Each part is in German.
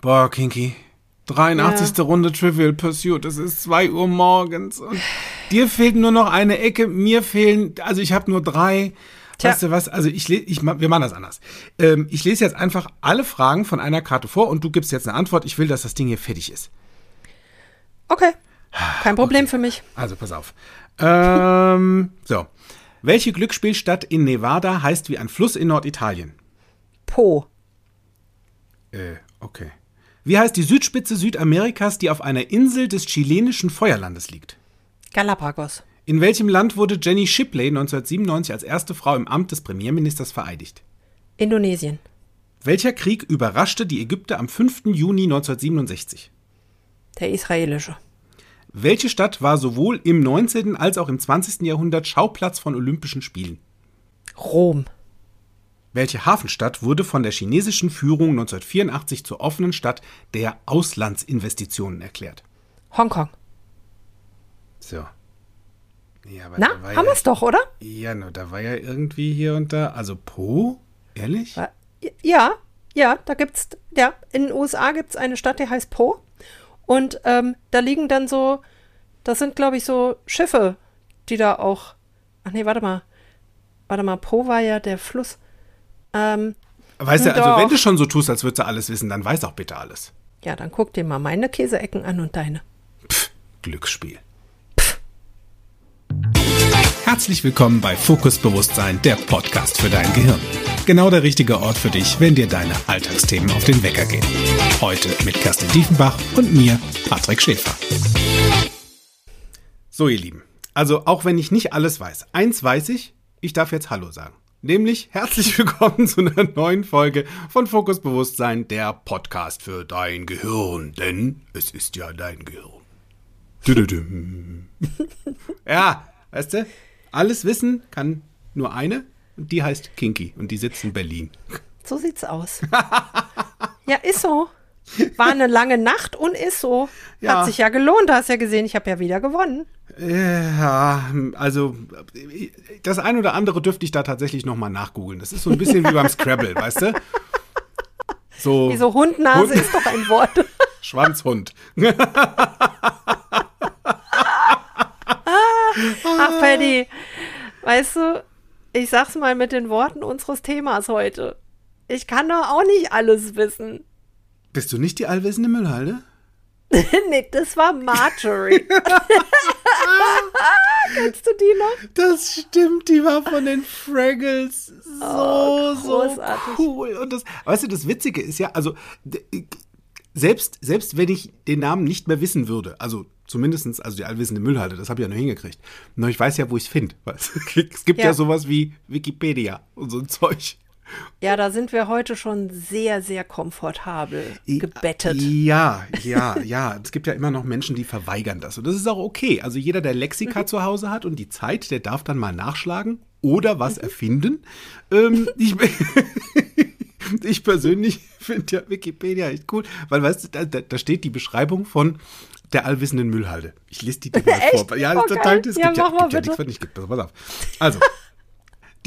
Boah, Kinky. 83. Ja. Runde Trivial Pursuit. Es ist 2 Uhr morgens. Und dir fehlt nur noch eine Ecke. Mir fehlen, also ich habe nur drei. Tja. Weißt du was? Also ich, ich wir machen das anders. Ähm, ich lese jetzt einfach alle Fragen von einer Karte vor und du gibst jetzt eine Antwort. Ich will, dass das Ding hier fertig ist. Okay. Kein Problem okay. für mich. Also pass auf. Ähm, so. Welche Glücksspielstadt in Nevada heißt wie ein Fluss in Norditalien? Po. Äh, okay. Wie heißt die Südspitze Südamerikas, die auf einer Insel des chilenischen Feuerlandes liegt? Galapagos. In welchem Land wurde Jenny Shipley 1997 als erste Frau im Amt des Premierministers vereidigt? Indonesien. Welcher Krieg überraschte die Ägypter am 5. Juni 1967? Der israelische. Welche Stadt war sowohl im 19. als auch im 20. Jahrhundert Schauplatz von Olympischen Spielen? Rom. Welche Hafenstadt wurde von der chinesischen Führung 1984 zur offenen Stadt der Auslandsinvestitionen erklärt? Hongkong. So. Ja, Na, haben ja, wir es doch, oder? Ja, no, da war ja irgendwie hier und da. Also Po? Ehrlich? Ja, ja, da gibt's, ja, in den USA gibt es eine Stadt, die heißt Po. Und ähm, da liegen dann so, das sind, glaube ich, so Schiffe, die da auch. Ach nee, warte mal. Warte mal, Po war ja der Fluss. Ähm, weißt du, also wenn du schon so tust, als würdest du alles wissen, dann weiß auch bitte alles. Ja, dann guck dir mal meine Käseecken an und deine. Pff, Glücksspiel. Pff. Herzlich willkommen bei Fokus Bewusstsein, der Podcast für dein Gehirn. Genau der richtige Ort für dich, wenn dir deine Alltagsthemen auf den Wecker gehen. Heute mit Kerstin Diefenbach und mir, Patrick Schäfer. So, ihr Lieben. Also, auch wenn ich nicht alles weiß, eins weiß ich, ich darf jetzt Hallo sagen. Nämlich herzlich willkommen zu einer neuen Folge von Fokus Bewusstsein, der Podcast für dein Gehirn. Denn es ist ja dein Gehirn. ja, weißt du, alles Wissen kann nur eine und die heißt Kinky und die sitzt in Berlin. So sieht's aus. ja, ist so. War eine lange Nacht und ist so. Ja. Hat sich ja gelohnt, du hast ja gesehen, ich habe ja wieder gewonnen. Ja, also das ein oder andere dürfte ich da tatsächlich nochmal nachgoogeln. Das ist so ein bisschen wie beim Scrabble, weißt du? So, Wieso Hundnase Hund ist doch ein Wort. Schwanzhund. Ach, Paddy, weißt du, ich sag's mal mit den Worten unseres Themas heute. Ich kann doch auch nicht alles wissen. Bist du nicht die allwissende Müllhalde? nee, das war Marjorie. Kennst du die noch? Das stimmt, die war von den Fraggles. So, oh, so cool. Und das, weißt du, das Witzige ist ja, also selbst, selbst wenn ich den Namen nicht mehr wissen würde, also zumindestens, also die allwissende Müllhalde, das habe ich ja noch hingekriegt. Nur ich weiß ja, wo ich es finde. Es gibt ja. ja sowas wie Wikipedia und so ein Zeug. Ja, da sind wir heute schon sehr, sehr komfortabel gebettet. Ja, ja, ja. Es gibt ja immer noch Menschen, die verweigern das. Und das ist auch okay. Also jeder, der Lexika mhm. zu Hause hat und die Zeit, der darf dann mal nachschlagen oder was mhm. erfinden. Ähm, ich, ich persönlich finde ja Wikipedia echt cool, weil weißt du, da, da steht die Beschreibung von der allwissenden Müllhalde. Ich lese die dir mal vor. Ja, das, total, es gibt ja, gibt ja nichts, was nicht gibt. Pass auf. Also,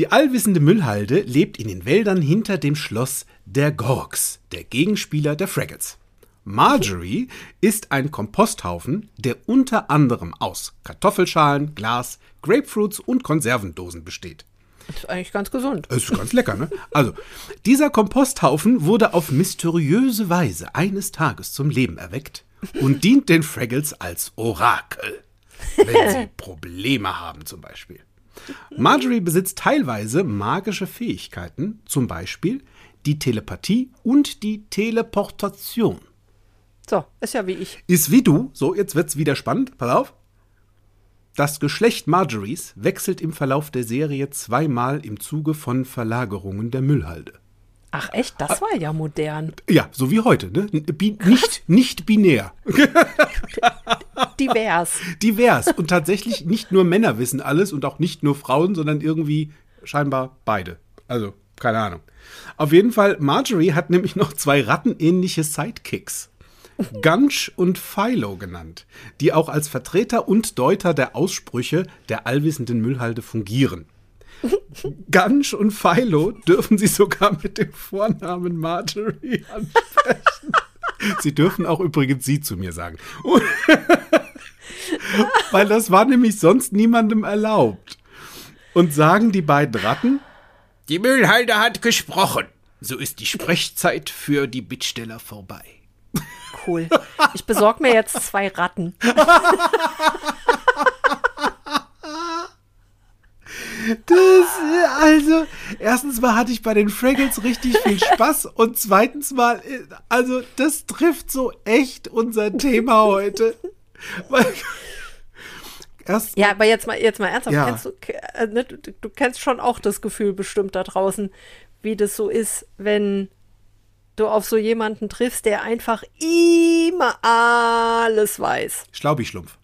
die allwissende Müllhalde lebt in den Wäldern hinter dem Schloss der Gorks, der Gegenspieler der Fraggles. Marjorie ist ein Komposthaufen, der unter anderem aus Kartoffelschalen, Glas, Grapefruits und Konservendosen besteht. Das ist eigentlich ganz gesund. Das ist ganz lecker, ne? Also, dieser Komposthaufen wurde auf mysteriöse Weise eines Tages zum Leben erweckt und dient den Fraggles als Orakel, wenn sie Probleme haben zum Beispiel. Marjorie besitzt teilweise magische Fähigkeiten, zum Beispiel die Telepathie und die Teleportation. So, ist ja wie ich. Ist wie du. So, jetzt wird's wieder spannend. Pass auf. Das Geschlecht Marjories wechselt im Verlauf der Serie zweimal im Zuge von Verlagerungen der Müllhalde. Ach echt, das war ja modern. Ja, so wie heute, ne? Bi nicht, nicht binär. Divers. Divers. Und tatsächlich nicht nur Männer wissen alles und auch nicht nur Frauen, sondern irgendwie scheinbar beide. Also, keine Ahnung. Auf jeden Fall, Marjorie hat nämlich noch zwei rattenähnliche Sidekicks. Gunch und Philo genannt, die auch als Vertreter und Deuter der Aussprüche der allwissenden Müllhalde fungieren. Gunch und Philo dürfen sie sogar mit dem Vornamen Marjorie ansprechen. Sie dürfen auch übrigens Sie zu mir sagen. Weil das war nämlich sonst niemandem erlaubt. Und sagen die beiden Ratten, die Müllhalde hat gesprochen. So ist die Sprechzeit für die Bittsteller vorbei. Cool. Ich besorge mir jetzt zwei Ratten. Das, also, erstens mal hatte ich bei den Fraggles richtig viel Spaß und zweitens mal, also, das trifft so echt unser Thema heute. Weil, erst ja, aber jetzt mal, jetzt mal ernsthaft, Ja. kennst du, äh, ne, du, du kennst schon auch das Gefühl bestimmt da draußen, wie das so ist, wenn du auf so jemanden triffst, der einfach immer alles weiß. Schlaubi-Schlumpf.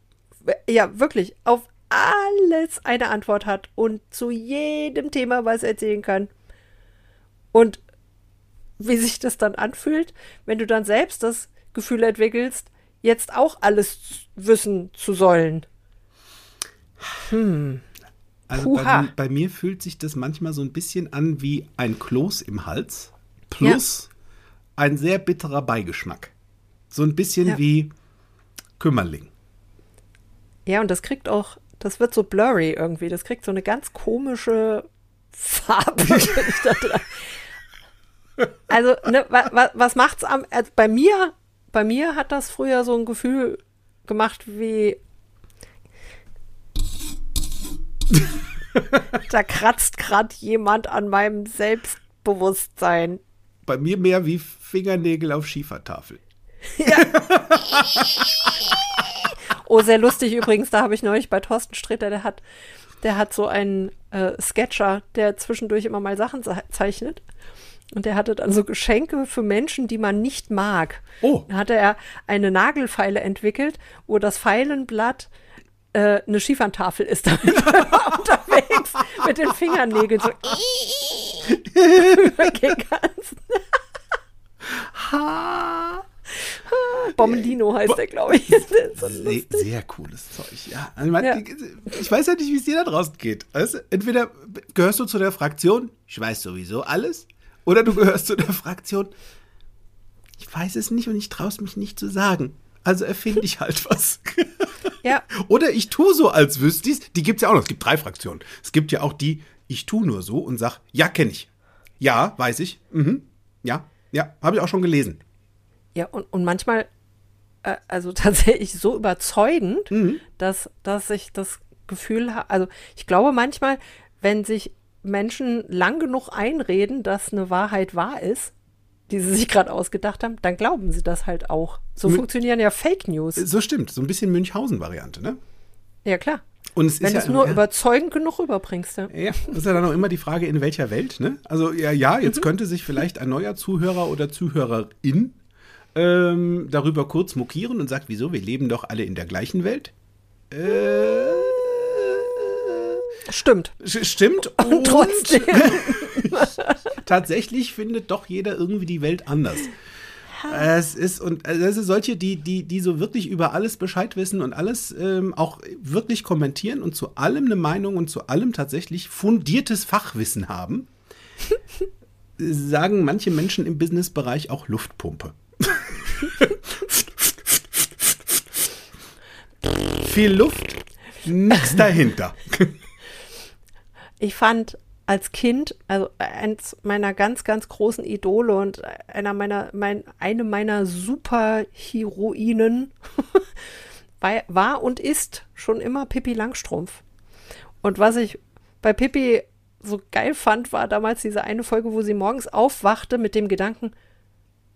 Ja, wirklich, auf alles eine Antwort hat und zu jedem Thema was erzählen kann. Und wie sich das dann anfühlt, wenn du dann selbst das Gefühl entwickelst, jetzt auch alles wissen zu sollen. Also bei, bei mir fühlt sich das manchmal so ein bisschen an wie ein Kloß im Hals plus ein sehr bitterer Beigeschmack. So ein bisschen Ja. wie Kümmerling. Ja, und das kriegt auch, das wird so blurry irgendwie. Das kriegt so eine ganz komische Farbe. also, ne, wa, wa, was macht's am, also bei mir, bei mir hat das früher so ein Gefühl gemacht wie, da kratzt gerade jemand an meinem Selbstbewusstsein. Bei mir mehr wie Fingernägel auf Schiefertafel. Oh, sehr lustig übrigens, da habe ich neulich bei Thorsten Sträter, der hat, der hat so einen äh, Sketcher, der zwischendurch immer mal Sachen ze- zeichnet. Und der hatte dann so Geschenke für Menschen, die man nicht mag. Oh. Da hatte er eine Nagelfeile entwickelt, wo das Pfeilenblatt äh, eine Schieferntafel ist. Damit er unterwegs mit den Fingernägeln so übergehen kannst. Bombelino heißt der, glaube ich. So Sehr, sehr cooles Zeug, ja. Also man, Ja. Ich weiß ja nicht, wie es dir da draußen geht. Also, entweder gehörst du zu der Fraktion, ich weiß sowieso alles, oder du gehörst zu der Fraktion, ich weiß es nicht und ich traue es mich nicht zu sagen. Also erfinde ich halt was. Ja, Oder ich tue so, als wüsste ich's. Die gibt's ja auch noch. Es gibt drei Fraktionen. Es gibt ja auch die, ich tue nur so und sag, ja, kenne ich. Ja, weiß ich. Mhm. Ja, ja, habe ich auch schon gelesen. Ja, und, und manchmal, äh, also tatsächlich so überzeugend, dass, dass ich das Gefühl habe, also ich glaube manchmal, wenn sich Menschen lang genug einreden, dass eine Wahrheit wahr ist, die sie sich gerade ausgedacht haben, dann glauben sie das halt auch. So Mü- funktionieren ja Fake News. So stimmt. So ein bisschen Münchhausen-Variante, ne? Ja, klar. Und es Wenn du ja, es nur ja, überzeugend genug rüberbringst. Ja. Ja, das ist ja dann auch immer die Frage, in welcher Welt, ne? Also, ja, ja, jetzt könnte sich vielleicht ein neuer Zuhörer oder Zuhörerin ähm, darüber kurz mokieren und sagt, wieso, wir leben doch alle in der gleichen Welt. Äh, Stimmt. stimmt. Und trotzdem. tatsächlich findet doch jeder irgendwie die Welt anders. Es ist und also das ist solche, die, die, die so wirklich über alles Bescheid wissen und alles ähm, auch wirklich kommentieren und zu allem eine Meinung und zu allem tatsächlich fundiertes Fachwissen haben, sagen manche Menschen im Businessbereich auch Luftpumpe. Viel Luft, nichts dahinter. Ich fand als Kind, also eins meiner ganz, ganz großen Idole und einer meiner, mein, eine meiner Superheroinen war, war und ist schon immer Pippi Langstrumpf. Und was ich bei Pippi so geil fand, war damals diese eine Folge, wo sie morgens aufwachte mit dem Gedanken,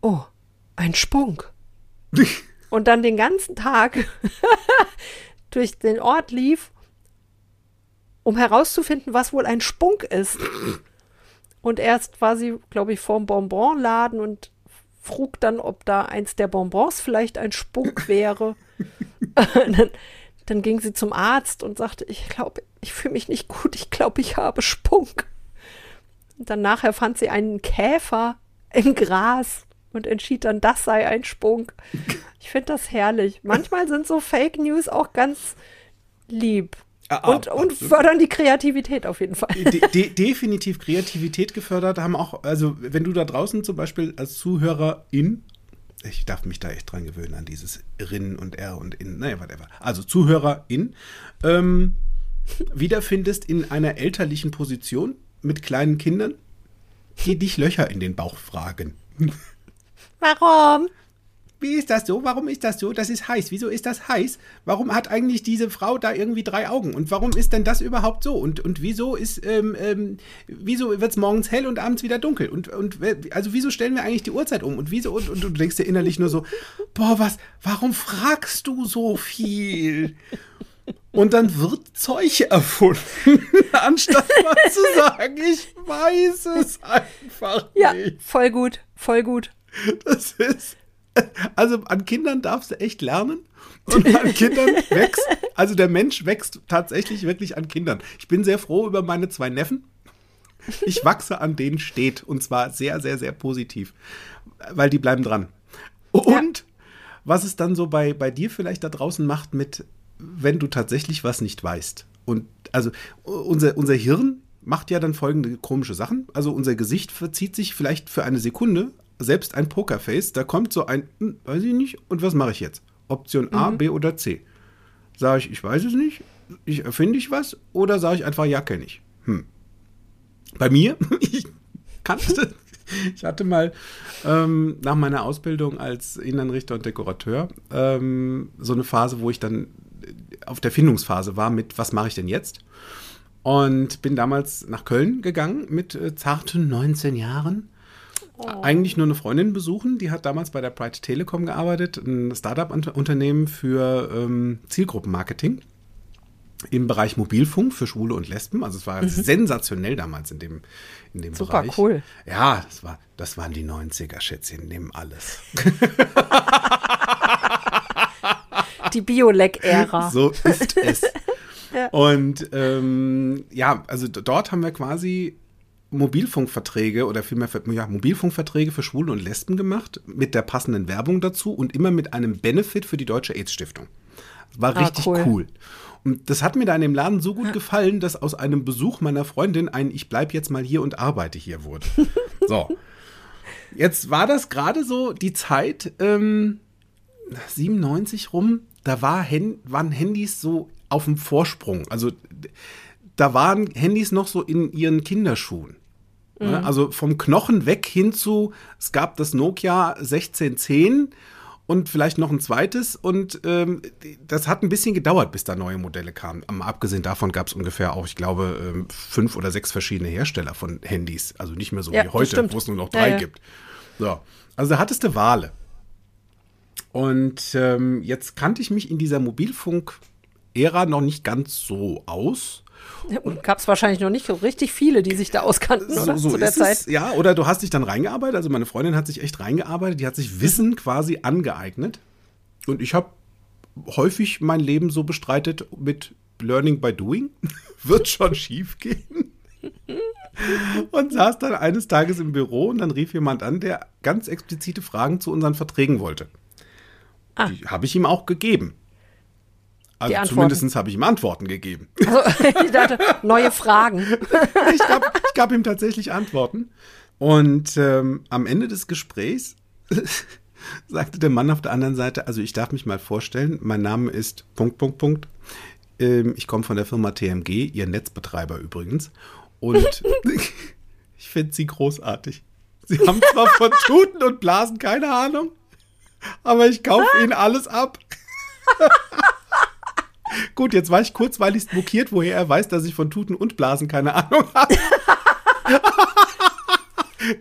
oh, ein Spunk. Und dann den ganzen Tag durch den Ort lief um herauszufinden, was wohl ein Spunk ist. Und erst war sie, glaube ich, vorm Bonbonladen und frug dann, ob da eins der Bonbons vielleicht ein Spunk wäre. dann, dann ging sie zum Arzt und sagte, ich glaube, ich fühle mich nicht gut, ich glaube, ich habe Spunk. Und dann nachher fand sie einen Käfer im Gras und entschied dann, das sei ein Spunk. Ich finde das herrlich. Manchmal sind so Fake News auch ganz lieb. Ah, Und, ah, und fördern die Kreativität auf jeden Fall. de de definitiv Kreativität gefördert haben auch, also wenn du da draußen zum Beispiel als Zuhörerin ich darf mich da echt dran gewöhnen, an dieses Rin und R und In, naja, whatever. Also Zuhörerin, ähm, wiederfindest in einer elterlichen Position mit kleinen Kindern, die dich Löcher in den Bauch fragen. Warum? Wie ist das so? Warum ist das so? Das ist heiß. Wieso ist das heiß? Warum hat eigentlich diese Frau da irgendwie drei Augen? Und warum ist denn das überhaupt so? Und, und wieso ist, ähm, ähm, wieso wird es morgens hell und abends wieder dunkel? Und, und also wieso stellen wir eigentlich die Uhrzeit um? Und wieso? Und, und du denkst dir innerlich nur so, boah, was, warum fragst du so viel? Und dann wird Zeug erfunden, anstatt mal zu sagen, ich weiß es einfach Ja, nicht. voll gut, voll gut. Das ist. Also an Kindern darfst du echt lernen. Und an Kindern wächst, also der Mensch wächst tatsächlich wirklich an Kindern. Ich bin sehr froh über meine zwei Neffen. Ich wachse an denen steht. Und zwar sehr, sehr, sehr positiv. Weil die bleiben dran. Und was es dann so bei, bei dir vielleicht da draußen macht mit, wenn du tatsächlich was nicht weißt. Und also unser, unser Hirn macht ja dann folgende komische Sachen. Also unser Gesicht verzieht sich vielleicht für eine Sekunde, selbst ein Pokerface, da kommt so ein, hm, weiß ich nicht, und was mache ich jetzt? Option A, B oder C? Sage ich, ich weiß es nicht, ich erfinde ich was, oder sage ich einfach, ja, kenne ich. Hm. Bei mir, ich kannte, ich hatte mal ähm, nach meiner Ausbildung als Innenrichter und Dekorateur ähm, so eine Phase, wo ich dann auf der Findungsphase war mit, was mache ich denn jetzt? Und bin damals nach Köln gegangen mit äh, zarten 19 Jahren. Eigentlich nur eine Freundin besuchen, die hat damals bei der Pride Telekom gearbeitet, ein Startup-Unternehmen für ähm, Zielgruppenmarketing im Bereich Mobilfunk für Schwule und Lesben. Also es war sensationell damals in dem, in dem Super Bereich. cool. Ja, das, war, das waren die 90er, Schätzchen, nehmen alles. Die Biolek-Ära. So ist es. Ja. Und ähm, ja, also dort haben wir quasi Mobilfunkverträge oder vielmehr ja, Mobilfunkverträge für Schwule und Lesben gemacht, mit der passenden Werbung dazu und immer mit einem Benefit für die Deutsche AIDS-Stiftung. War Ah, richtig cool. cool. Und das hat mir da in dem Laden so gut gefallen, dass aus einem Besuch meiner Freundin ein Ich bleib jetzt mal hier und arbeite hier wurde. so. Jetzt war das gerade so die Zeit, ähm, 97 rum, da war Hen waren Handys so auf dem Vorsprung. Also da waren Handys noch so in ihren Kinderschuhen. Ne? Also vom Knochen weg hin zu, es gab das Nokia 1610 und vielleicht noch ein zweites. Und ähm, das hat ein bisschen gedauert, bis da neue Modelle kamen. Am abgesehen davon gab es ungefähr auch, ich glaube, ähm, fünf oder sechs verschiedene Hersteller von Handys. Also nicht mehr so Ja, wie heute, wo es nur noch Ja, drei ja. gibt. So. Also da hattest du Wale. Und ähm, jetzt kannte ich mich in dieser Mobilfunk-Ära noch nicht ganz so aus. Gab es wahrscheinlich noch nicht so richtig viele, die sich da auskannten, oder? Zu der Zeit. es. Ja, oder du hast dich dann reingearbeitet. Also meine Freundin hat sich echt reingearbeitet. Die hat sich Wissen quasi angeeignet. Und ich habe häufig mein Leben so bestreitet mit Learning by Doing. Wird schon schief gehen. und saß dann eines Tages im Büro und dann rief jemand an, der ganz explizite Fragen zu unseren Verträgen wollte. Ah. Die habe ich ihm auch gegeben. Also zumindest habe ich ihm Antworten gegeben. Also, ich dachte, neue Fragen. ich, gab, ich gab ihm tatsächlich Antworten. Und ähm, am Ende des Gesprächs sagte der Mann auf der anderen Seite, also ich darf mich mal vorstellen, mein Name ist Punkt, Punkt, Punkt. Ähm, ich komme von der Firma TMG, ihr Netzbetreiber übrigens. Und ich finde sie großartig. Sie haben zwar von Tuten und Blasen keine Ahnung, aber ich kaufe ihnen alles ab. Gut, jetzt war ich kurzweilig mokiert, woher er weiß, dass ich von Tuten und Blasen keine Ahnung habe.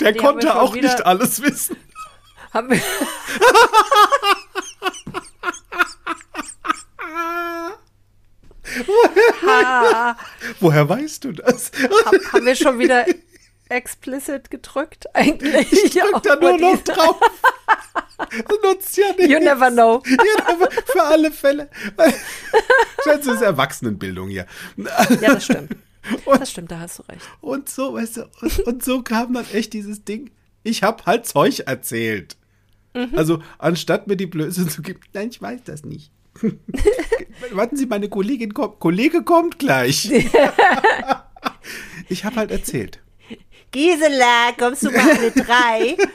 Der Die konnte auch nicht alles wissen. Haben wir, Woher weißt du das? hab- haben wir schon wieder explicit gedrückt eigentlich? Ich drück da nur noch drauf. Das nutzt ja nichts. You never know. Aber für alle Fälle. Das ist Erwachsenenbildung hier. Ja, das stimmt. Das stimmt, da hast du recht. Und so, weißt du, und, und so kam dann echt dieses Ding. Ich habe halt Zeug erzählt. Mhm. Also, anstatt mir die Blöße zu geben, nein, ich weiß das nicht. Warten Sie, meine Kollegin kommt, Kollege kommt gleich. ich habe halt erzählt. Gisela, kommst du mal mit drei?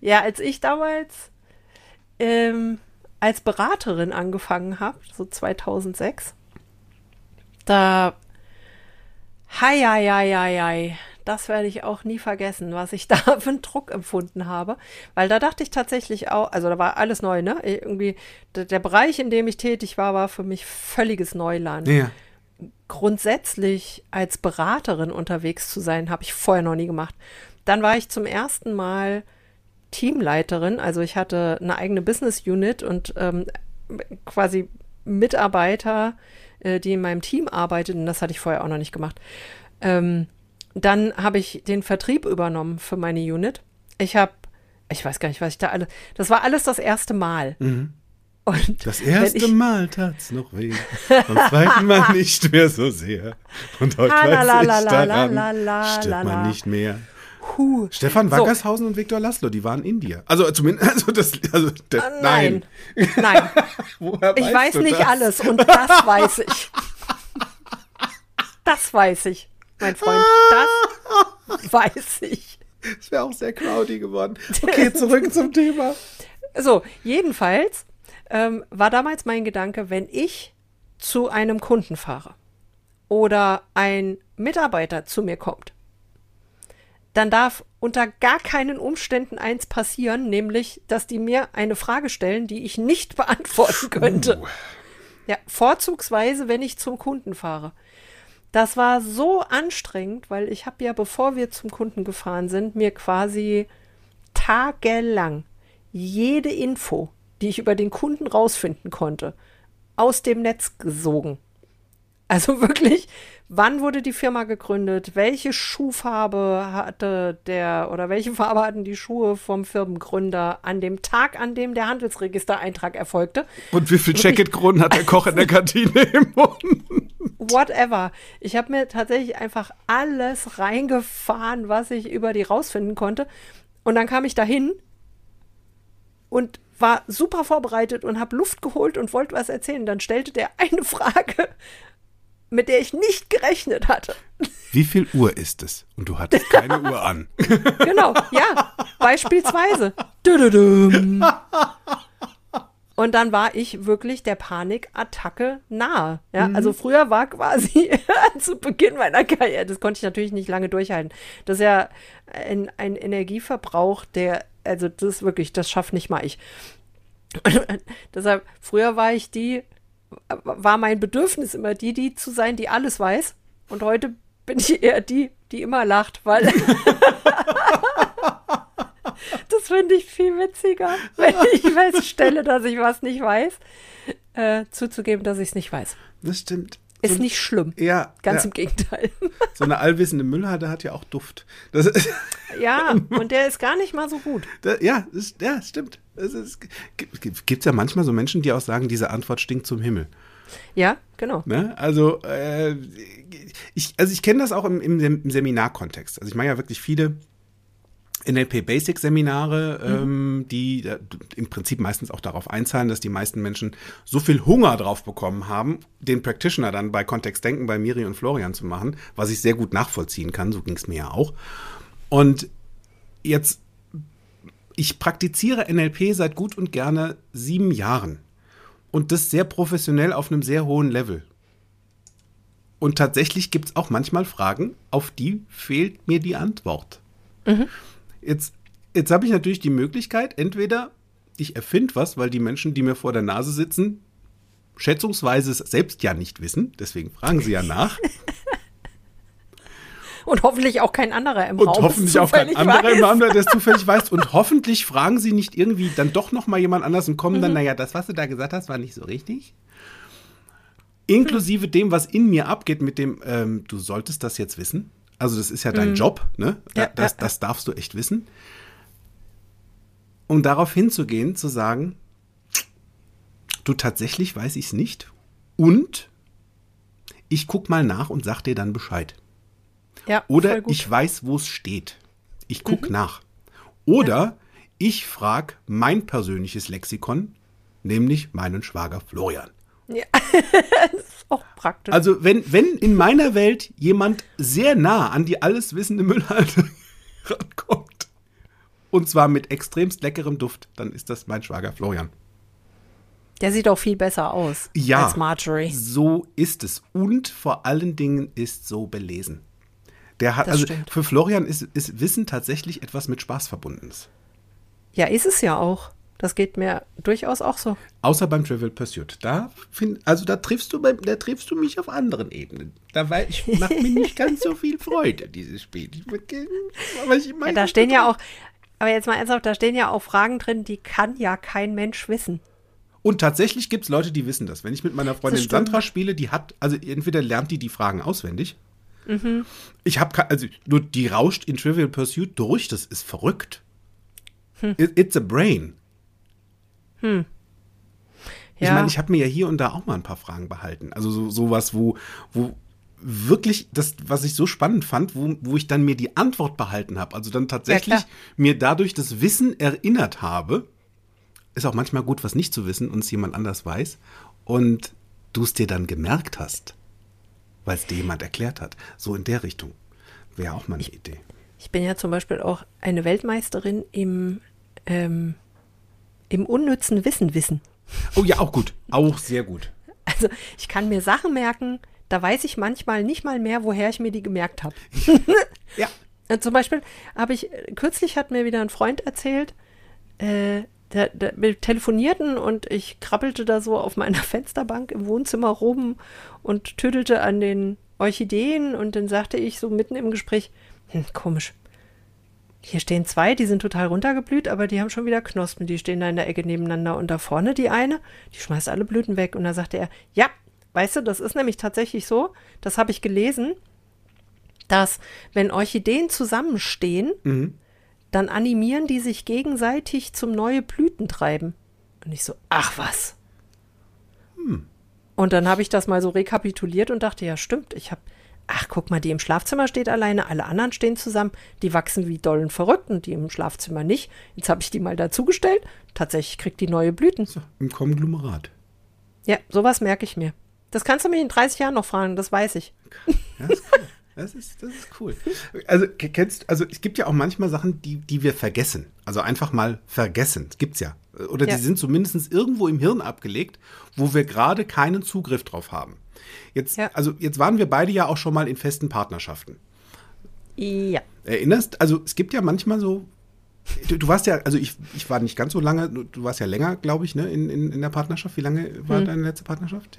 Ja, als ich damals ähm, als Beraterin angefangen habe, so 2006, da, hei, hei, hei, hei, hei, das werde ich auch nie vergessen, was ich da für einen Druck empfunden habe. Weil da dachte ich tatsächlich auch, also da war alles neu, ne? Irgendwie, der, der Bereich, in dem ich tätig war, war für mich völliges Neuland. Ja. Grundsätzlich als Beraterin unterwegs zu sein, habe ich vorher noch nie gemacht. Dann war ich zum ersten Mal Teamleiterin, also ich hatte eine eigene Business Unit und ähm, quasi Mitarbeiter, äh, die in meinem Team arbeiteten. Das hatte ich vorher auch noch nicht gemacht. Ähm, dann habe ich den Vertrieb übernommen für meine Unit. Ich habe, ich weiß gar nicht, was ich da alles. Das war alles das erste Mal. Mhm. Und Das erste ich, Mal tat's noch weh. Beim zweiten Mal nicht mehr so sehr. Und heute weiß ich daran, stirbt man nicht mehr. Puh. Stefan So. Wackershausen und Viktor Laszlo, die waren in dir. Also zumindest, also das, also der, Ah, nein. nein. Nein. Woher Ich weiß nicht das? alles und das weiß ich. Das weiß ich, mein Freund. Das weiß ich. Das wäre auch sehr cloudy geworden. Okay, zurück zum Thema. So, jedenfalls ähm, war damals mein Gedanke, wenn ich zu einem Kunden fahre oder ein Mitarbeiter zu mir kommt, dann darf unter gar keinen Umständen eins passieren, nämlich, dass die mir eine Frage stellen, die ich nicht beantworten könnte. Uh, Ja, vorzugsweise, wenn ich zum Kunden fahre. Das war so anstrengend, weil ich habe ja, bevor wir zum Kunden gefahren sind, mir quasi tagelang jede Info, die ich über den Kunden rausfinden konnte, aus dem Netz gesogen. Also wirklich, wann wurde die Firma gegründet? Welche Schuhfarbe hatte der oder welche Farbe hatten die Schuhe vom Firmengründer an dem Tag, an dem der Handelsregistereintrag erfolgte? Und wie viel Jacket-Kronen hat der Koch in der Kantine im Mund? whatever. Ich habe mir tatsächlich einfach alles reingefahren, was ich über die rausfinden konnte. Und dann kam ich dahin und war super vorbereitet und habe Luft geholt und wollte was erzählen. Dann stellte der eine Frage, mit der ich nicht gerechnet hatte. Wie viel Uhr ist es? Und du hattest keine Uhr an. Genau, ja, beispielsweise. Und dann war ich wirklich der Panikattacke nahe. Ja, also früher war quasi zu Beginn meiner Karriere, das konnte ich natürlich nicht lange durchhalten. Das ist ja ein, ein Energieverbrauch, der, also das ist wirklich, das schafft nicht mal ich. Deshalb, früher war ich die, war mein Bedürfnis immer die, die zu sein, die alles weiß. Und heute bin ich eher die, die immer lacht, weil das finde ich viel witziger, wenn ich feststelle, dass ich was nicht weiß, äh, zuzugeben, dass ich es nicht weiß. Das stimmt. Ist So- nicht schlimm. Ja, Ganz ja. im Gegenteil. so eine allwissende Müllhalde hat ja auch Duft. Ist, ja, und der ist gar nicht mal so gut. da, ja, das, ja, stimmt. Es ist, gibt es ja manchmal so Menschen, die auch sagen, diese Antwort stinkt zum Himmel. Ja, genau. Ne? Also, äh, ich, also ich kenne das auch im, im, Sem- im Seminarkontext. Also ich mache ja wirklich viele NLP Basic Seminare, ähm, die äh, im Prinzip meistens auch darauf einzahlen, dass die meisten Menschen so viel Hunger drauf bekommen haben, den Practitioner dann bei Kontext Denken bei Miri und Florian zu machen, was ich sehr gut nachvollziehen kann. So ging es mir ja auch. Und jetzt, ich praktiziere NLP seit gut und gerne sieben Jahren. Und das sehr professionell auf einem sehr hohen Level. Und tatsächlich gibt es auch manchmal Fragen, auf die fehlt mir die Antwort. Jetzt, jetzt habe ich natürlich die Möglichkeit, entweder ich erfinde was, weil die Menschen, die mir vor der Nase sitzen, schätzungsweise es selbst ja nicht wissen, deswegen fragen sie ja nach. Und hoffentlich auch kein anderer im Und Raum. es hoffentlich auch kein anderer im weiß. Raum, der das zufällig weiß. Und hoffentlich fragen sie nicht irgendwie dann doch noch mal jemand anders und kommen dann, naja, das, was du da gesagt hast, war nicht so richtig. Inklusive dem, was in mir abgeht mit dem, ähm, du solltest das jetzt wissen. Also das ist ja dein Job, ne? Ja, das, ja, das darfst du echt wissen. Um darauf hinzugehen, zu sagen, du tatsächlich weiß ich es nicht. Und ich guck mal nach und sag dir dann Bescheid. Ja, Oder. Mhm. ich weiß, wo es steht. Ich gucke nach. Oder ich frage mein persönliches Lexikon, nämlich meinen Schwager Florian. Ja. auch praktisch. Also wenn, wenn in meiner Welt jemand sehr nah an die alleswissende Müllhalde rankommt und zwar mit extremst leckerem Duft, dann ist das mein Schwager Florian. Der sieht auch viel besser aus Ja. als Marjorie. So ist es. Und vor allen Dingen ist so belesen. Der hat, Das also stimmt. für Florian ist, ist Wissen tatsächlich etwas mit Spaß verbundenes. Ja, ist es ja auch. Das geht mir durchaus auch so. Außer beim Trivial Pursuit. Da find, also da triffst du beim, da triffst du mich auf anderen Ebenen. Da weil ich macht mir nicht ganz so viel Freude, dieses Spiel. Ich, aber ich Ja, da stehen ja auch, aber jetzt mal ernsthaft, da stehen ja auch Fragen drin, die kann ja kein Mensch wissen. Und tatsächlich gibt es Leute, die wissen das. Wenn ich mit meiner Freundin. Sandra spiele, die hat, also entweder lernt die die Fragen auswendig. Ich habe, also nur die rauscht in Trivial Pursuit durch, das ist verrückt. It, it's a brain. Ich Ja. meine, ich habe mir ja hier und da auch mal ein paar Fragen behalten. Also so sowas, wo, wo wirklich das, was ich so spannend fand, wo, wo ich dann mir die Antwort behalten habe. Also dann tatsächlich klar. mir dadurch das Wissen erinnert habe. Ist auch manchmal gut, was nicht zu wissen und es jemand anders weiß. Und du es dir dann gemerkt hast, weil es dir jemand erklärt hat. So in der Richtung. Wäre auch mal eine Idee. Ich bin ja zum Beispiel auch eine Weltmeisterin im, ähm, im unnützen Wissen wissen. Oh ja, auch gut. Auch sehr gut. Also ich kann mir Sachen merken, da weiß ich manchmal nicht mal mehr, woher ich mir die gemerkt habe. Ja. Äh, Zum Beispiel habe ich, äh, kürzlich hat mir wieder ein Freund erzählt, äh, der, der, wir telefonierten und ich krabbelte da so auf meiner Fensterbank im Wohnzimmer rum und tüdelte an den Orchideen und dann sagte ich so mitten im Gespräch, hm, komisch. Hier stehen zwei, die sind total runtergeblüht, aber die haben schon wieder Knospen, die stehen da in der Ecke nebeneinander und da vorne die eine, die schmeißt alle Blüten weg und da sagte er, ja, weißt du, das ist nämlich tatsächlich so, das habe ich gelesen, dass wenn Orchideen zusammenstehen, dann animieren die sich gegenseitig zum neue Blüten treiben. Und ich so, ach was. Und dann habe ich das mal so rekapituliert und dachte, ja, stimmt, ich habe, ach, guck mal, die im Schlafzimmer steht alleine, alle anderen stehen zusammen, die wachsen wie dollen verrückt und die im Schlafzimmer nicht. Jetzt habe ich die mal dazugestellt, tatsächlich kriegt die neue Blüten. So, Im Konglomerat. Ja, sowas merke ich mir. Das kannst du mich in 30 Jahren noch fragen, das weiß ich. Ja, ist cool. Das ist, das ist cool. Also, ke- kennst, also es gibt ja auch manchmal Sachen, die, die wir vergessen. Also einfach mal vergessen. Das gibt's ja. Oder Ja. die sind zumindest irgendwo im Hirn abgelegt, wo wir gerade keinen Zugriff drauf haben. Jetzt, Ja. also jetzt waren wir beide ja auch schon mal in festen Partnerschaften. Ja. Erinnerst, also es gibt ja manchmal so. Du, du warst ja, also ich, ich war nicht ganz so lange, du, du warst ja länger, glaube ich, ne, in, in, in der Partnerschaft. Wie lange war deine letzte Partnerschaft?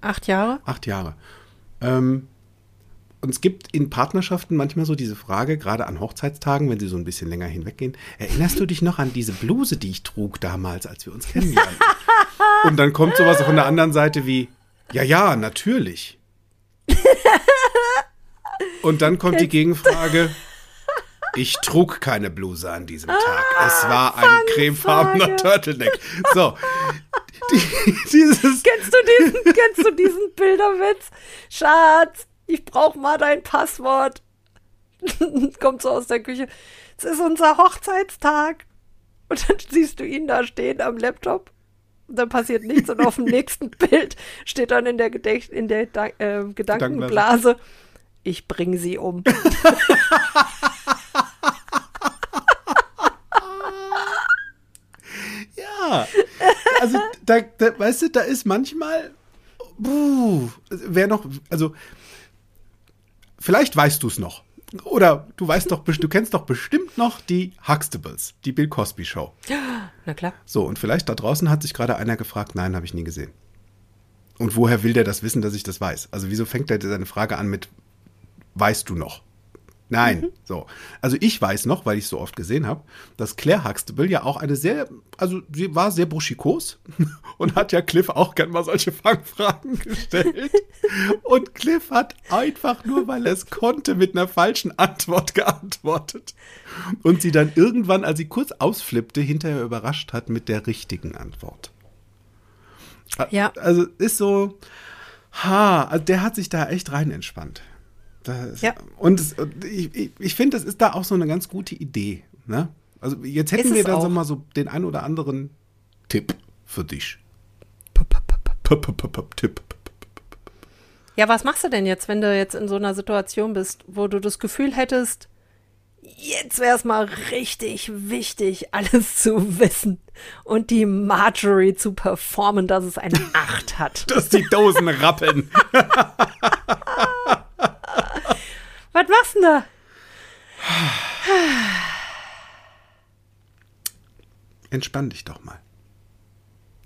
Acht Jahre? Acht Jahre. Ähm, und es gibt in Partnerschaften manchmal so diese Frage, gerade an Hochzeitstagen, wenn sie so ein bisschen länger hinweggehen, erinnerst du dich noch an diese Bluse, die ich trug damals, als wir uns kennenlernten? und dann kommt sowas von der anderen Seite wie, ja, ja, natürlich. und dann kommt die Gegenfrage, ich trug keine Bluse an diesem Tag. Es war ein cremefarbener Turtleneck. So, die, dieses Kennst du diesen, kennst du diesen Bilderwitz? Schatz, ich brauch mal dein Passwort. Kommt so aus der Küche. Es ist unser Hochzeitstag. Und dann siehst du ihn da stehen am Laptop. Dann passiert nichts. Und auf dem nächsten Bild steht dann in der, Gedächt in der Da- äh, Gedankenblase, ich bring sie um. Ja, also da, da, weißt du, da ist manchmal, puh, wer noch, also vielleicht weißt du es noch. Oder du weißt doch, du kennst doch bestimmt noch die Huxtables, die Bill Cosby Show. Na klar. So, und vielleicht da draußen hat sich gerade einer gefragt, nein, habe ich nie gesehen. Und woher will der das wissen, dass ich das weiß? Also wieso fängt er seine Frage an mit, weißt du noch? Nein, so. Also ich weiß noch, weil ich es so oft gesehen habe, dass Claire Huxtable ja auch eine sehr, also sie war sehr buschikos und hat ja Cliff auch gern mal solche Fangfragen gestellt. Und Cliff hat einfach nur, weil er es konnte, mit einer falschen Antwort geantwortet. Und sie dann irgendwann, als sie kurz ausflippte, hinterher überrascht hat mit der richtigen Antwort. Ja. Also ist so, ha, also der hat sich da echt rein entspannt. Das, Ja. Und, es, und ich, ich, finde, das ist da auch so eine ganz gute Idee. Ne? Also jetzt hätten Ist wir dann so mal so den ein oder anderen Tipp für dich. Tipp. Ja, was machst du denn jetzt, wenn du jetzt in so einer Situation bist, wo du das Gefühl hättest, jetzt wäre es mal richtig wichtig, alles zu wissen und die Marjorie zu performen, dass es eine Acht hat. Dass die Dosen rappeln. Was machst du denn da? Entspann dich doch mal.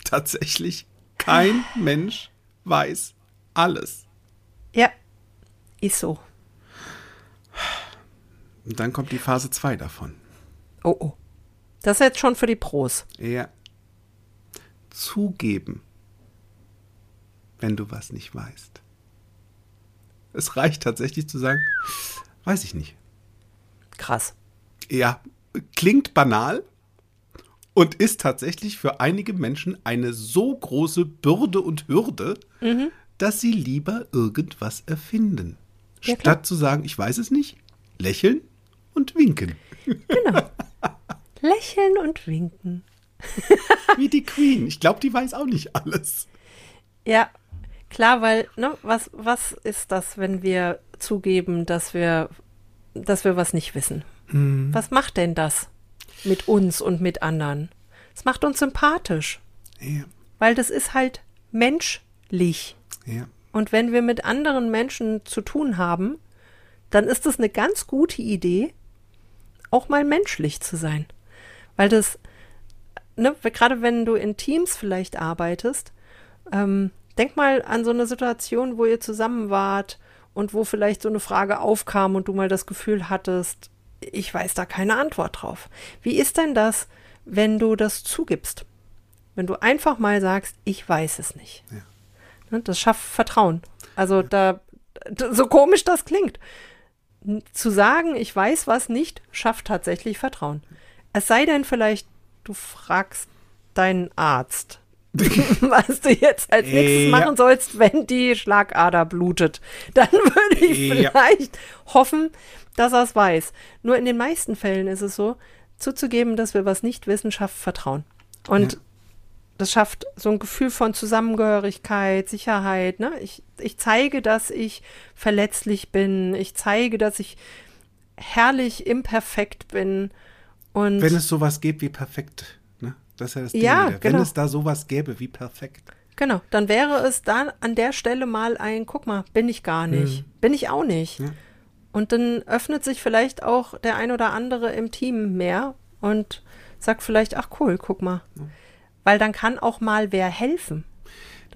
Tatsächlich, kein Mensch weiß alles. Ja, ist so. Und dann kommt die Phase 2 davon. Oh, oh. Das ist jetzt schon für die Pros. Ja. Zugeben, wenn du was nicht weißt. Es reicht tatsächlich zu sagen, weiß ich nicht. Krass. Ja, klingt banal und ist tatsächlich für einige Menschen eine so große Bürde und Hürde, dass sie lieber irgendwas erfinden. Ja, klar. Statt zu sagen, ich weiß es nicht, lächeln und winken. Genau. Lächeln und winken. Wie die Queen. Ich glaube, die weiß auch nicht alles. Ja, klar, weil, ne, was, was ist das, wenn wir zugeben, dass wir, dass wir was nicht wissen? Was macht denn das mit uns und mit anderen? Es macht uns sympathisch, Ja, weil das ist halt menschlich. ja. Und wenn wir mit anderen Menschen zu tun haben, dann ist es eine ganz gute Idee, auch mal menschlich zu sein. Weil das, ne, gerade wenn du in Teams vielleicht arbeitest, ähm, denk mal an so eine Situation, wo ihr zusammen wart und wo vielleicht so eine Frage aufkam und du mal das Gefühl hattest, ich weiß da keine Antwort drauf. Wie ist denn das, wenn du das zugibst? Wenn du einfach mal sagst, ich weiß es nicht. Ja. Ne, Das schafft Vertrauen. Also da, d- so komisch das klingt. Zu sagen, ich weiß was nicht, schafft tatsächlich Vertrauen. Es sei denn vielleicht, du fragst deinen Arzt, was du jetzt als nächstes Ja. machen sollst, wenn die Schlagader blutet. Dann würde ich Ja. vielleicht hoffen, dass er es weiß. Nur in den meisten Fällen ist es so, zuzugeben, dass wir was nicht wissen, schafft Vertrauen. Und Ja. das schafft so ein Gefühl von Zusammengehörigkeit, Sicherheit. Ne? Ich, ich zeige, dass ich verletzlich bin. Ich zeige, dass ich herrlich imperfekt bin. Und Wenn es sowas gibt wie perfekt? Das ist ja das Ding Ja. Wenn genau. es da sowas gäbe wie perfekt. genau, dann wäre es da an der Stelle mal ein, guck mal, bin ich gar nicht. Bin ich auch nicht. Ja. Und dann öffnet sich vielleicht auch der ein oder andere im Team mehr und sagt vielleicht, ach cool, guck mal. Weil dann kann auch mal wer helfen.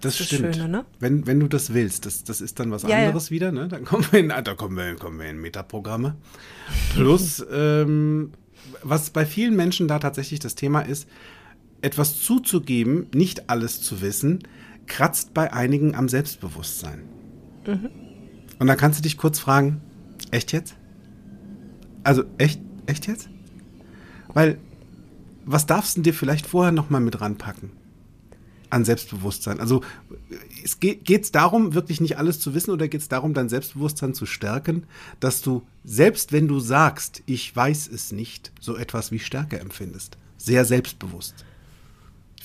Das, ist das stimmt. Schöne, ne? wenn, wenn du das willst, das, das ist dann was Ja, ja. anderes wieder, ne? Dann kommen wir in, da kommen wir, kommen wir in Metaprogramme. Plus, ähm, was bei vielen Menschen da tatsächlich das Thema ist, etwas zuzugeben, nicht alles zu wissen, kratzt bei einigen am Selbstbewusstsein. Mhm. Und dann kannst du dich kurz fragen, echt jetzt? Also echt, echt jetzt? Weil, was darfst du dir vielleicht vorher noch mal mit ranpacken? An Selbstbewusstsein. Also es geht es darum, wirklich nicht alles zu wissen oder geht es darum, dein Selbstbewusstsein zu stärken, dass du, selbst wenn du sagst, ich weiß es nicht, so etwas wie Stärke empfindest. Sehr selbstbewusst.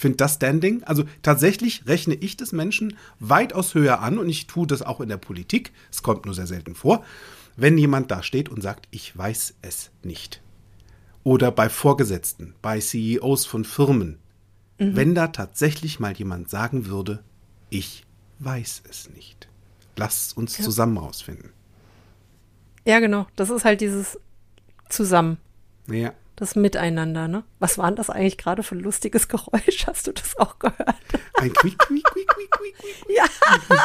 Ich finde das Standing, also tatsächlich rechne ich das Menschen weitaus höher an und ich tue das auch in der Politik, es kommt nur sehr selten vor, wenn jemand da steht und sagt, ich weiß es nicht. Oder bei Vorgesetzten, bei CEOs von Firmen, wenn da tatsächlich mal jemand sagen würde, ich weiß es nicht. Lasst uns zusammen rausfinden. Ja, genau. Das ist halt dieses Zusammen, Ja. Das Miteinander, ne? Was war denn das eigentlich gerade für ein lustiges Geräusch? Hast du das auch gehört? Ein Quiek, Quiek, Quiek, Quiek, Quiek, Quiek. Ja,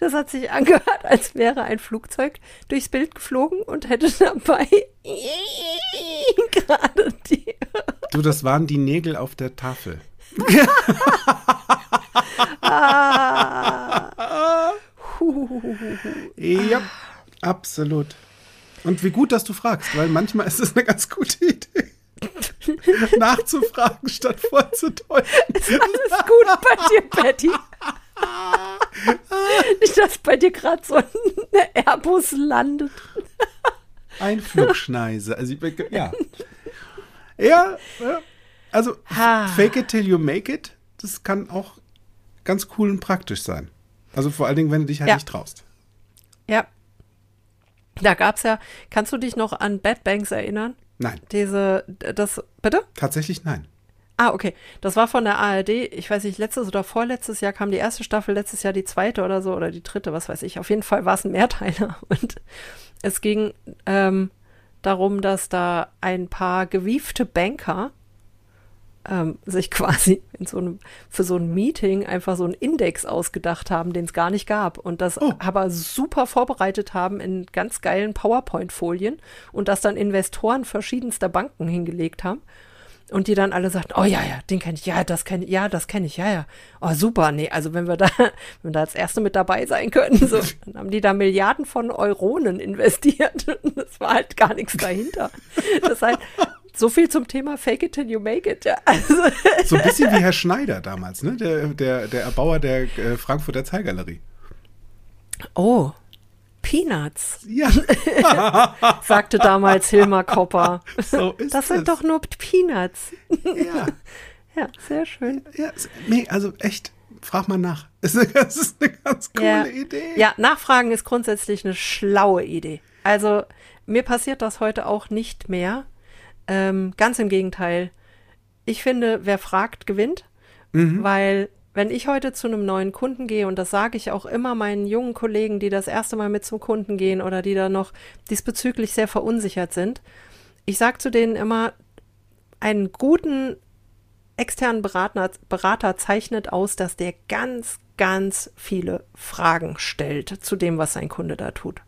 das hat sich angehört, als wäre ein Flugzeug durchs Bild geflogen und hätte dabei gerade die. Du, das waren die Nägel auf der Tafel. Ah. Ja, absolut. Und wie gut, dass du fragst, weil manchmal ist es eine ganz gute Idee, nachzufragen, statt vorzudeuten. Ist alles gut bei dir, Betty? Nicht, dass bei dir gerade so ein Airbus landet. Ein Flugschneise. Also, ich, ja. ja. ja. Also, Ha. fake it till you make it, das kann auch ganz cool und praktisch sein. Also vor allen Dingen, wenn du dich halt Ja. nicht traust. Ja. Da gab es ja, kannst du dich noch an Bad Banks erinnern? Nein, Diese, das, bitte? tatsächlich nein. Ah, okay. Das war von der ARD. Ich weiß nicht, letztes oder vorletztes Jahr kam die erste Staffel, letztes Jahr die zweite oder so oder die dritte, was weiß ich. Auf jeden Fall war es ein Mehrteiler. Und es ging ähm, darum, dass da ein paar gewiefte Banker ähm, sich quasi in so einem, für so ein Meeting einfach so einen Index ausgedacht haben, den es gar nicht gab. Und das Oh. aber super vorbereitet haben in ganz geilen PowerPoint-Folien und das dann Investoren verschiedenster Banken hingelegt haben. Und die dann alle sagten, oh ja, ja, den kenne ich, ja, das kenne ich, ja, das kenne ich, ja, ja. Oh, super, nee, also wenn wir da, wenn wir da als Erste mit dabei sein können, so, dann haben die da Milliarden von Euronen investiert. Und es war halt gar nichts dahinter. Das ist halt so viel zum Thema Fake it till you make it, ja. Also, So ein bisschen wie Herr Schneider damals, ne? Der, der, der Erbauer der äh, Frankfurter Zeitgalerie. oh, Peanuts, Ja, sagte damals Hilmar Kopper. so ist Das sind es. doch nur Peanuts. Ja, Ja, sehr schön. ja, nee, also echt, frag mal nach. Das ist eine, das ist eine ganz coole ja. Idee. Ja, Nachfragen ist grundsätzlich eine schlaue Idee. Also mir passiert das heute auch nicht mehr. Ähm, ganz im Gegenteil. Ich finde, wer fragt, gewinnt. Weil wenn ich heute zu einem neuen Kunden gehe, und das sage ich auch immer meinen jungen Kollegen, die das erste Mal mit zum Kunden gehen oder die da noch diesbezüglich sehr verunsichert sind, ich sage zu denen immer, einen guten externen Berater, Berater zeichnet aus, dass der ganz, ganz viele Fragen stellt zu dem, was sein Kunde da tut.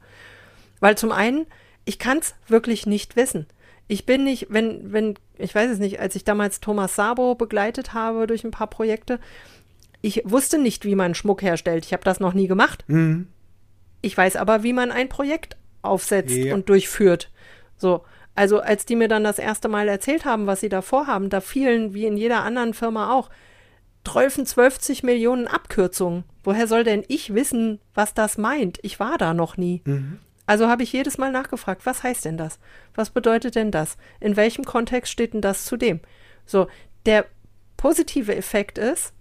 Weil zum einen, ich kann es wirklich nicht wissen. Ich bin nicht, wenn, wenn, ich weiß es nicht, als ich damals Thomas Sabo begleitet habe durch ein paar Projekte, ich wusste nicht, wie man Schmuck herstellt. Ich habe das noch nie gemacht. Mhm. Ich weiß aber, wie man ein Projekt aufsetzt Ja. und durchführt. So. Also, als die mir dann das erste Mal erzählt haben, was sie da vorhaben, da fielen, wie in jeder anderen Firma auch, 12, 12 Millionen Abkürzungen. Woher soll denn ich wissen, was das meint? Ich war da noch nie. Also habe ich jedes Mal nachgefragt, was heißt denn das? Was bedeutet denn das? In welchem Kontext steht denn das zu dem? So, der positive Effekt ist,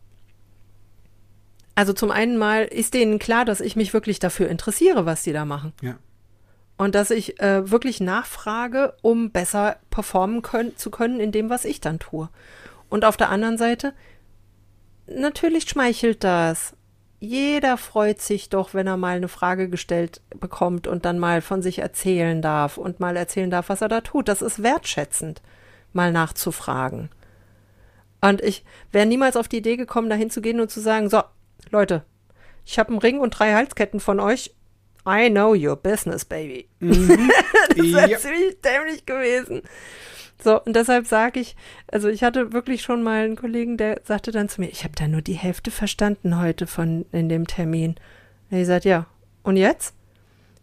also zum einen mal ist denen klar, dass ich mich wirklich dafür interessiere, was die da machen. Ja. Und dass ich äh, wirklich nachfrage, um besser performen können, zu können in dem, was ich dann tue. Und auf der anderen Seite, natürlich schmeichelt das. Jeder freut sich doch, wenn er mal eine Frage gestellt bekommt und dann mal von sich erzählen darf und mal erzählen darf, was er da tut. Das ist wertschätzend, mal nachzufragen. Und ich wäre niemals auf die Idee gekommen, dahin zu gehen und zu sagen, so, Leute, ich habe einen Ring und drei Halsketten von euch. I know your business, baby. das wäre Ja. ziemlich dämlich gewesen. So, und deshalb sage ich, also ich hatte wirklich schon mal einen Kollegen, der sagte dann zu mir, ich habe da nur die Hälfte verstanden heute von in dem Termin. Und ich sagte, ja, und jetzt?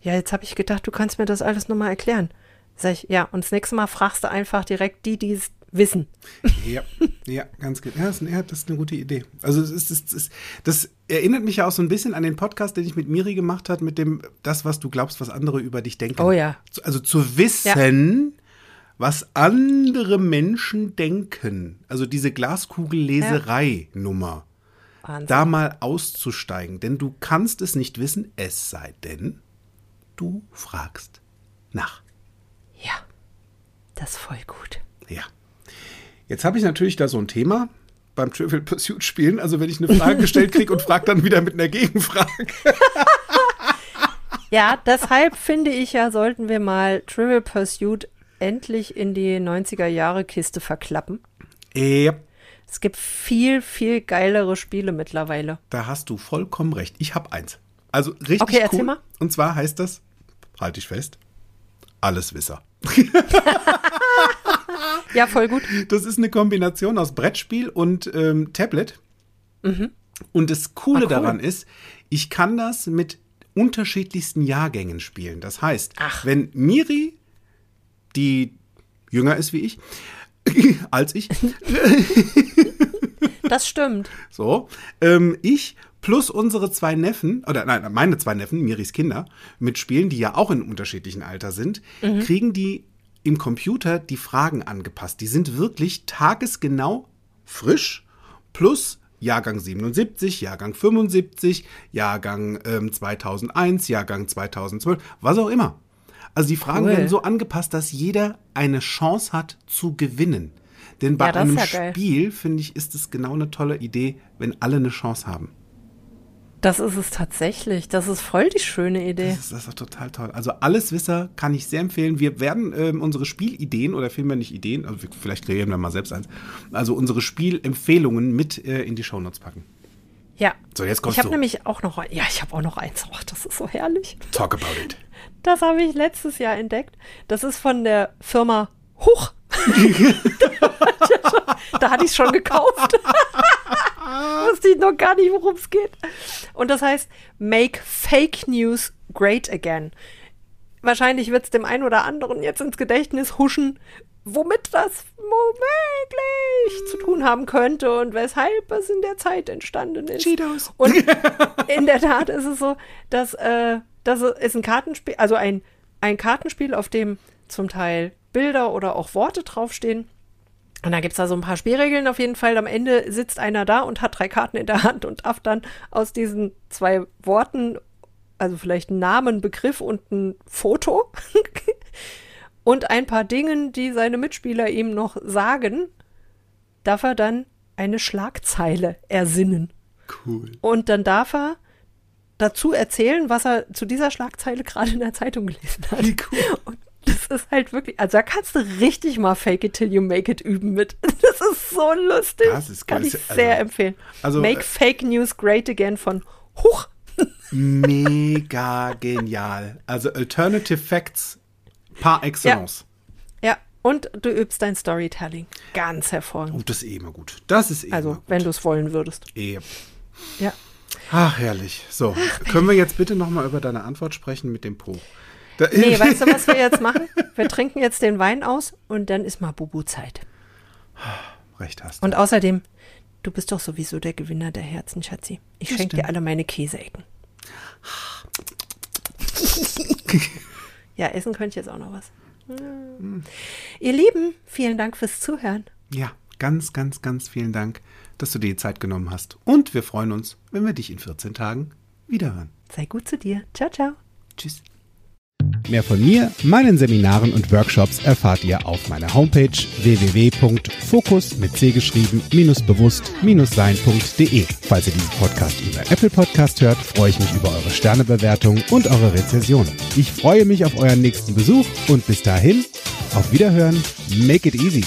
Ja, jetzt habe ich gedacht, du kannst mir das alles nochmal erklären. Sag ich, ja, und das nächste Mal fragst du einfach direkt die, die es wissen. Ja, ja, ganz genau. Ja, das, ist- eine gute Idee. Also es ist, es ist, das erinnert mich ja auch so ein bisschen an den Podcast, den ich mit Miri gemacht habe, mit dem das, was du glaubst, was andere über dich denken. Oh ja. Also zu wissen, was andere Menschen denken. Also diese Glaskugelleserei-Nummer. Wahnsinn. Da mal auszusteigen. Denn du kannst es nicht wissen, es sei denn, du fragst nach. ja, das ist voll gut. Ja. Jetzt habe ich natürlich da so ein Thema beim Trivial Pursuit spielen. Also wenn ich eine Frage gestellt kriege und frage dann wieder mit einer Gegenfrage. Ja, deshalb finde ich ja, sollten wir mal Trivial Pursuit endlich in die 90er Jahre Kiste verklappen. Ja, Es gibt viel, viel geilere Spiele mittlerweile. da hast du vollkommen recht. Ich habe eins. Also richtig Okay, erzähl cool. mal. Und zwar heißt das, halte ich fest, Alleswisser. Ja, voll gut. Das ist eine Kombination aus Brettspiel und ähm, Tablet. Und das Coole Ah, cool. daran ist, ich kann das mit unterschiedlichsten Jahrgängen spielen. Das heißt, Ach. wenn Miri, die jünger ist wie ich, als ich, Das stimmt. so, ähm, ich plus unsere zwei Neffen, oder nein, meine zwei Neffen, Miris Kinder, mitspielen, die ja auch in unterschiedlichen Alter sind, kriegen die im Computer die Fragen angepasst. Die sind wirklich tagesgenau frisch plus Jahrgang 77, Jahrgang 75, Jahrgang ähm, 2001, Jahrgang 2012, was auch immer. Also die Fragen Cool. werden so angepasst, dass jeder eine Chance hat zu gewinnen. Denn bei Ja, einem ja. Spiel, finde ich, ist es genau eine tolle Idee, wenn alle eine Chance haben. Das ist es tatsächlich. Das ist voll die schöne Idee. Das ist, das ist doch total toll. Also Alleswisser kann ich sehr empfehlen. Wir werden ähm, unsere Spielideen oder vielmehr nicht Ideen, also vielleicht kreieren wir mal selbst eins, also unsere Spielempfehlungen mit äh, in die Shownotes packen. Ja. So, jetzt kommst Ich habe du. nämlich auch noch, ja, ich habe auch noch eins. Ach, das ist so herrlich. Talk about it. Das habe ich letztes Jahr entdeckt. Das ist von der Firma Huch. da hatte ich es schon gekauft. Wusste ich noch gar nicht, worum es geht. Und das heißt Make Fake News Great Again. Wahrscheinlich wird es dem einen oder anderen jetzt ins Gedächtnis huschen, womit das womöglich zu tun haben könnte und weshalb es in der Zeit entstanden ist. Cheetos. Und in der Tat ist es so, dass äh, das ist ein Kartenspiel, also ein, ein Kartenspiel, auf dem zum Teil Bilder oder auch Worte draufstehen. Und da gibt es da so ein paar Spielregeln auf jeden Fall. Am Ende sitzt einer da und hat drei Karten in der Hand und darf dann aus diesen zwei Worten, also vielleicht einen Namen, Begriff und ein Foto und ein paar Dingen, die seine Mitspieler ihm noch sagen, darf er dann eine Schlagzeile ersinnen. Cool. Und dann darf er dazu erzählen, was er zu dieser Schlagzeile gerade in der Zeitung gelesen hat. Wie cool. Und das ist halt wirklich, also da kannst du richtig mal Fake it till you make it üben mit. Das ist so lustig. Das ist Kann geil. ich Also- sehr empfehlen. also, make äh, Fake News great again von Huch. Mega genial. Also Alternative Facts par excellence. Ja, und du übst dein Storytelling. Ganz hervorragend. Oh, das ist eh immer gut. Das ist eh immer Also, gut. wenn du es wollen würdest. Eh. Ja. Ach, herrlich. So, können wir jetzt bitte nochmal über deine Antwort sprechen mit dem Po? Da, Nee, weißt du, was wir jetzt machen? Wir trinken jetzt den Wein aus und dann ist mal Bubu-Zeit. Recht hast du. Und außerdem, du bist doch sowieso der Gewinner der Herzen, Schatzi. Ich schenke dir alle meine Käseecken. ja, essen könnte ich jetzt auch noch was. Hm. Ihr Lieben, vielen Dank fürs Zuhören. Ja, ganz, ganz, ganz vielen Dank, dass du dir die Zeit genommen hast. Und wir freuen uns, wenn wir dich in 14 Tagen wiederhören. Sei gut zu dir. Ciao, ciao. Tschüss. Mehr von mir, meinen Seminaren und Workshops erfahrt ihr auf meiner Homepage www.fokus mit C geschrieben bewusst sein.de. Falls ihr diesen Podcast über Apple Podcast hört, freue ich mich über eure Sternebewertung und eure Rezension. Ich freue mich auf euren nächsten Besuch und bis dahin auf Wiederhören. Make it easy.